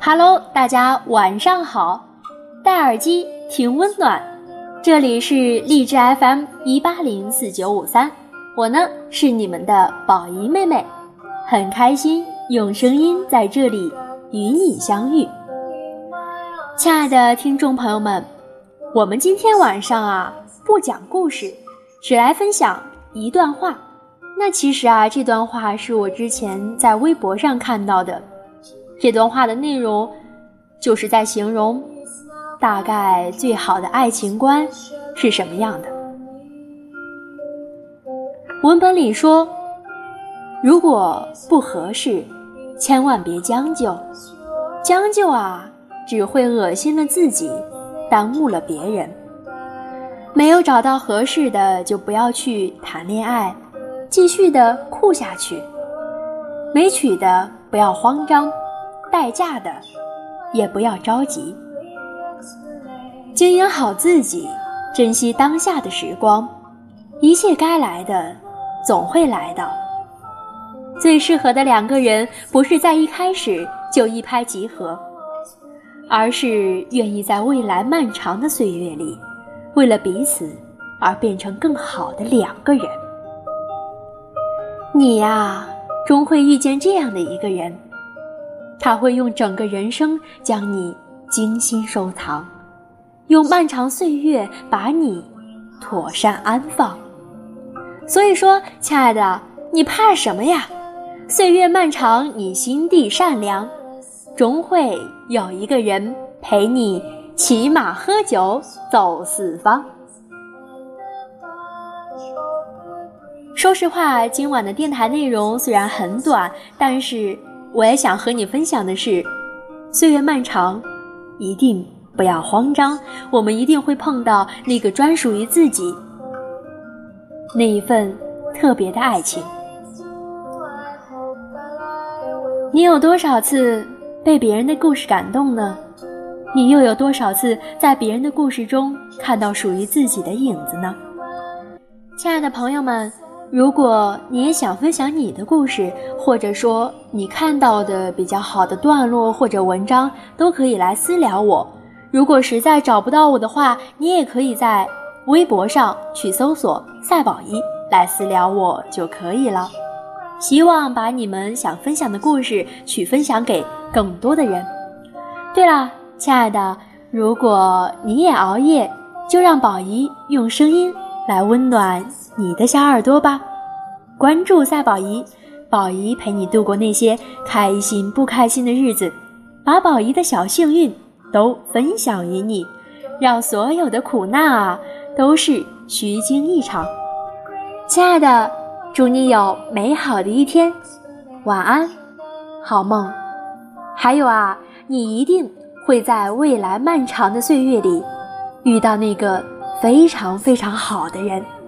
Hello，大家晚上好，戴耳机听温暖，这里是荔枝 FM 一八零四九五三，我呢是你们的宝仪妹妹，很开心用声音在这里与你相遇。亲爱的听众朋友们，我们今天晚上啊不讲故事，只来分享一段话。那其实啊，这段话是我之前在微博上看到的。这段话的内容，就是在形容，大概最好的爱情观是什么样的。文本里说，如果不合适，千万别将就，将就啊，只会恶心了自己，耽误了别人。没有找到合适的，就不要去谈恋爱。继续的酷下去，没娶的不要慌张，待嫁的也不要着急，经营好自己，珍惜当下的时光，一切该来的总会来到。最适合的两个人，不是在一开始就一拍即合，而是愿意在未来漫长的岁月里，为了彼此而变成更好的两个人。你呀，终会遇见这样的一个人，他会用整个人生将你精心收藏，用漫长岁月把你妥善安放。所以说，亲爱的，你怕什么呀？岁月漫长，你心地善良，终会有一个人陪你骑马喝酒走四方。说实话，今晚的电台内容虽然很短，但是我也想和你分享的是：岁月漫长，一定不要慌张，我们一定会碰到那个专属于自己那一份特别的爱情。你有多少次被别人的故事感动呢？你又有多少次在别人的故事中看到属于自己的影子呢？亲爱的朋友们。如果你也想分享你的故事，或者说你看到的比较好的段落或者文章，都可以来私聊我。如果实在找不到我的话，你也可以在微博上去搜索“赛宝仪”来私聊我就可以了。希望把你们想分享的故事去分享给更多的人。对了，亲爱的，如果你也熬夜，就让宝仪用声音来温暖。你的小耳朵吧，关注赛宝仪，宝仪陪你度过那些开心不开心的日子，把宝仪的小幸运都分享于你，让所有的苦难啊都是虚惊一场。亲爱的，祝你有美好的一天，晚安，好梦。还有啊，你一定会在未来漫长的岁月里遇到那个非常非常好的人。